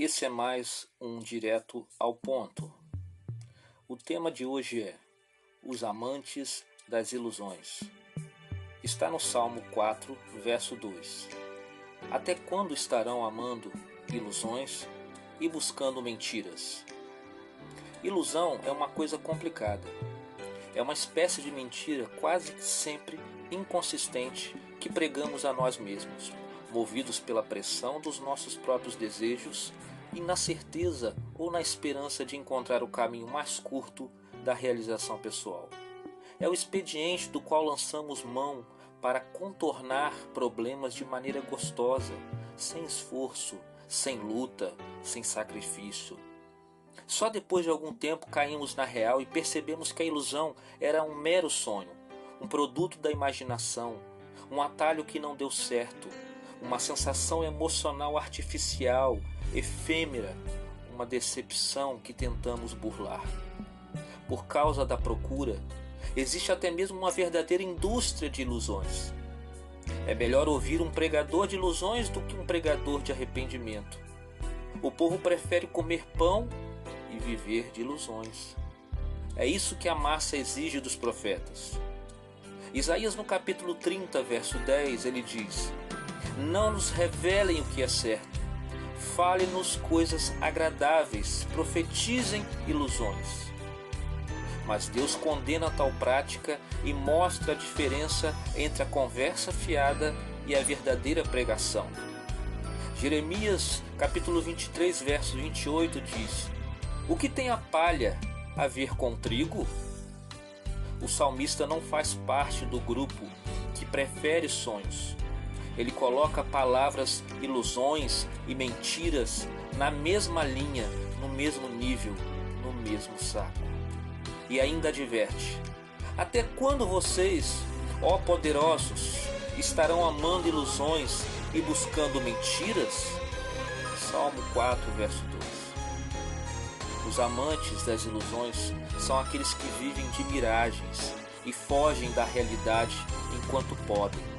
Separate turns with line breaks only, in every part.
Esse é mais um direto ao ponto. O tema de hoje é Os Amantes das Ilusões. Está no Salmo 4, verso 2. Até quando estarão amando ilusões e buscando mentiras? Ilusão é uma coisa complicada. É uma espécie de mentira quase sempre inconsistente que pregamos a nós mesmos movidos pela pressão dos nossos próprios desejos e na certeza ou na esperança de encontrar o caminho mais curto da realização pessoal. É o expediente do qual lançamos mão para contornar problemas de maneira gostosa, sem esforço, sem luta, sem sacrifício. Só depois de algum tempo caímos na real e percebemos que a ilusão era um mero sonho, um produto da imaginação, um atalho que não deu certo, uma sensação emocional artificial, efêmera, uma decepção que tentamos burlar. Por causa da procura, existe até mesmo uma verdadeira indústria de ilusões. É melhor ouvir um pregador de ilusões do que um pregador de arrependimento. O povo prefere comer pão e viver de ilusões. É isso que a massa exige dos profetas. Isaías, no capítulo 30, verso 10, ele diz: não nos revelem o que é certo. Fale-nos coisas agradáveis, profetizem ilusões. Mas Deus condena tal prática e mostra a diferença entre a conversa fiada e a verdadeira pregação. Jeremias, capítulo 23, verso 28 diz: O que tem a palha a ver com trigo? O salmista não faz parte do grupo que prefere sonhos ele coloca palavras, ilusões e mentiras na mesma linha, no mesmo nível, no mesmo saco. E ainda adverte: Até quando vocês, ó poderosos, estarão amando ilusões e buscando mentiras? Salmo 4, verso 2. Os amantes das ilusões são aqueles que vivem de miragens e fogem da realidade enquanto podem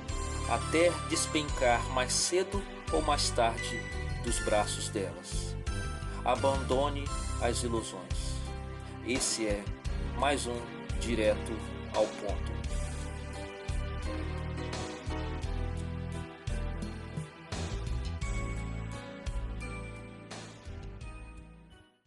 até despencar mais cedo ou mais tarde dos braços delas. Abandone as ilusões. Esse é mais um direto ao ponto.